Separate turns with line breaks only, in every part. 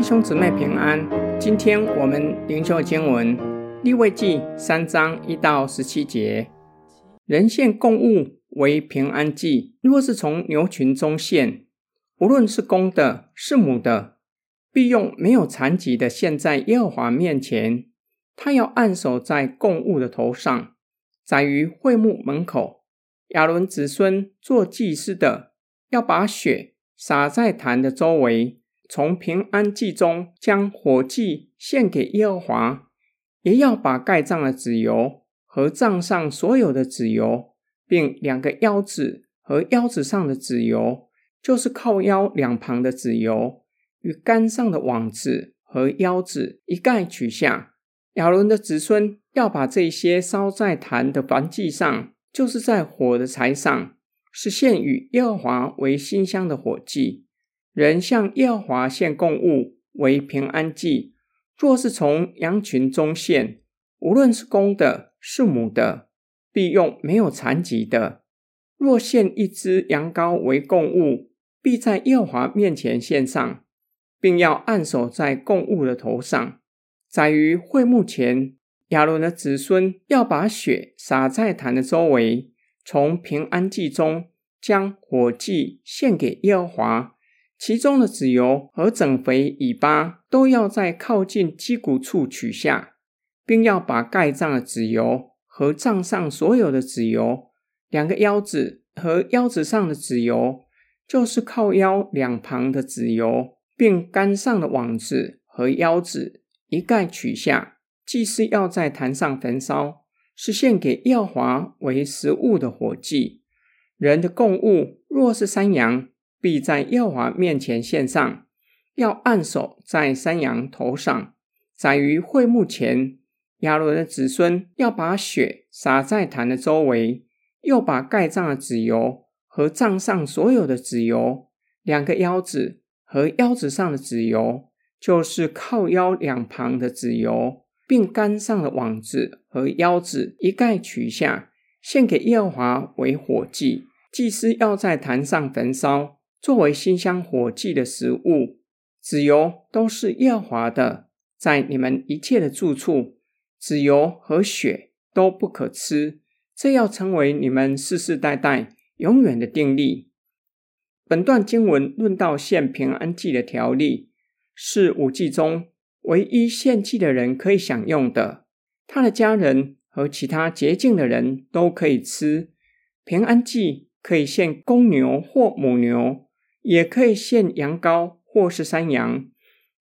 弟兄姊妹平安，今天我们灵修经文立位记三章一到十七节。人献供物为平安祭，若是从牛群中献，无论是公的，是母的，必用没有残疾的献在耶和华面前。他要按手在供物的头上，宰于会幕门口。亚伦子孙做祭司的，要把血洒在坛的周围。从平安祭中将火祭献给耶和华，也要把盖脏的脂油和脏上所有的脂油，并两个腰子和腰子上的脂油，就是靠腰两旁的脂油，与竿上的网子和腰子一概取下。亚伦的子孙要把这些烧在坛的燔祭上，就是在火的柴上，是献与耶和华为馨香的火祭。人向耶和华献供物为平安祭，若是从羊群中献，无论是公的，是母的，必用没有残疾的。若献一只羊羔为供物，必在耶和华面前献上，并要按手在供物的头上，宰于会幕前。亚伦的子孙要把血洒在坛的周围，从平安祭中将火祭献给耶和华。其中的脂油和整肥尾巴都要在靠近基骨处取下，并要把盖脏的脂油和脏上所有的脂油，两个腰子和腰子上的脂油，就是靠腰两旁的脂油，并肝上的网子和腰子，一概取下。祭司要在坛上焚烧，是献给耀华为食物的火祭。人的供物若是山羊，必在耶和华面前献上，要按手在山羊头上，宰于会幕前。亚伦的子孙要把血洒在坛的周围，又把盖脏的脂油和帐上所有的脂油，两个腰子和腰子上的脂油，就是靠腰两旁的脂油，并杆上的网子和腰子，一概取下，献给耶和华为火祭。祭司要在坛上焚烧。作为馨香火祭的食物，脂油都是耶和华的，在你们一切的住处，脂油和血都不可吃，这要成为你们世世代代永远的定例。本段经文论到献平安祭的条例，是五祭中唯一献祭的人可以享用的，他的家人和其他洁净的人都可以吃。平安祭可以献公牛或母牛。也可以献羊羔或是山羊，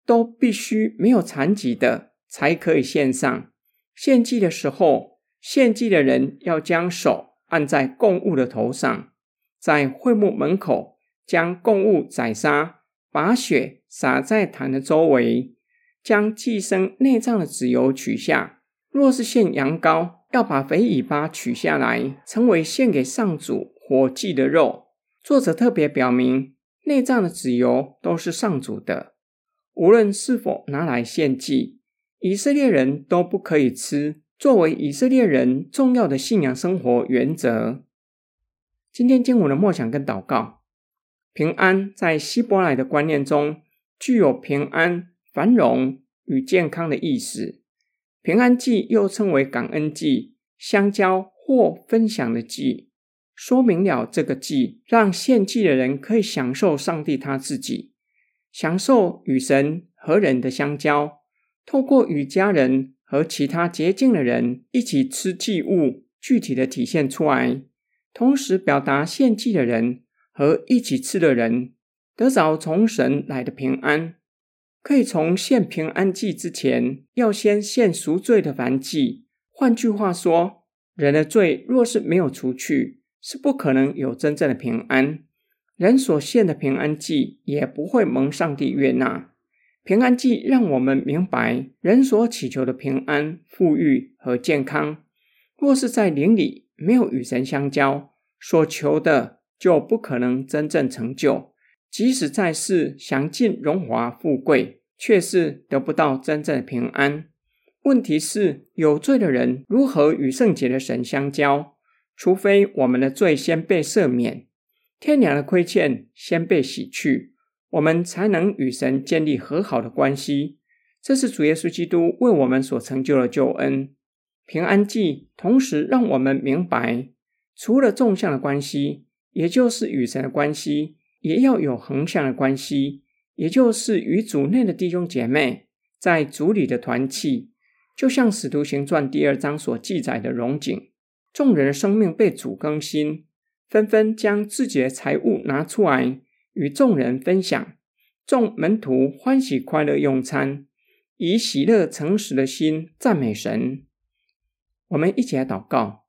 都必须没有残疾的才可以献上。献祭的时候，献祭的人要将手按在供物的头上，在会幕门口将供物宰杀，把血洒在坛的周围，将寄生内脏的脂油取下。若是献羊羔，要把肥尾巴取下来，成为献给上主火祭的肉。作者特别表明。内脏的脂油都是上主的，无论是否拿来献祭，以色列人都不可以吃，作为以色列人重要的信仰生活原则。今天经文的默想跟祷告，平安在希伯来的观念中具有平安、繁荣与健康的意思。平安祭又称为感恩祭、相交或分享的祭。说明了这个祭，让献祭的人可以享受上帝他自己，享受与神和人的相交，透过与家人和其他洁净的人一起吃祭物，具体的体现出来，同时表达献祭的人和一起吃的人得着从神来的平安。可以从献平安祭之前，要先献赎罪的燔祭。换句话说，人的罪若是没有除去，是不可能有真正的平安，人所献的平安祭也不会蒙上帝悦纳。平安祭让我们明白，人所祈求的平安、富裕和健康，若是在灵里没有与神相交，所求的就不可能真正成就。即使在世享尽荣华富贵，却是得不到真正的平安。问题是，有罪的人如何与圣洁的神相交？除非我们的罪先被赦免，天良的亏欠先被洗去，我们才能与神建立和好的关系。这是主耶稣基督为我们所成就的救恩。平安祭同时让我们明白，除了纵向的关系，也就是与神的关系，也要有横向的关系，也就是与主内的弟兄姐妹在主里的团契。就像《使徒行传》第二章所记载的荣景，众人的生命被主更新，纷纷将自己的财物拿出来与众人分享，众门徒欢喜快乐用餐，以喜乐诚实的心赞美神。我们一起来祷告，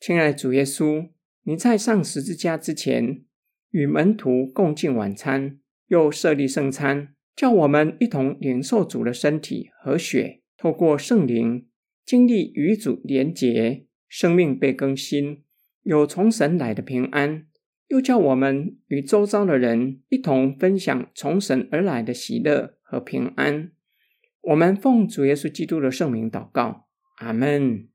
亲爱的主耶稣，你在上十字架之前，与门徒共进晚餐，又设立圣餐，叫我们一同领受主的身体和血。透过圣灵经历与主连结，生命被更新，有从神来的平安，又叫我们与周遭的人一同分享从神而来的喜乐和平安。我们奉主耶稣基督的圣名祷告，阿门。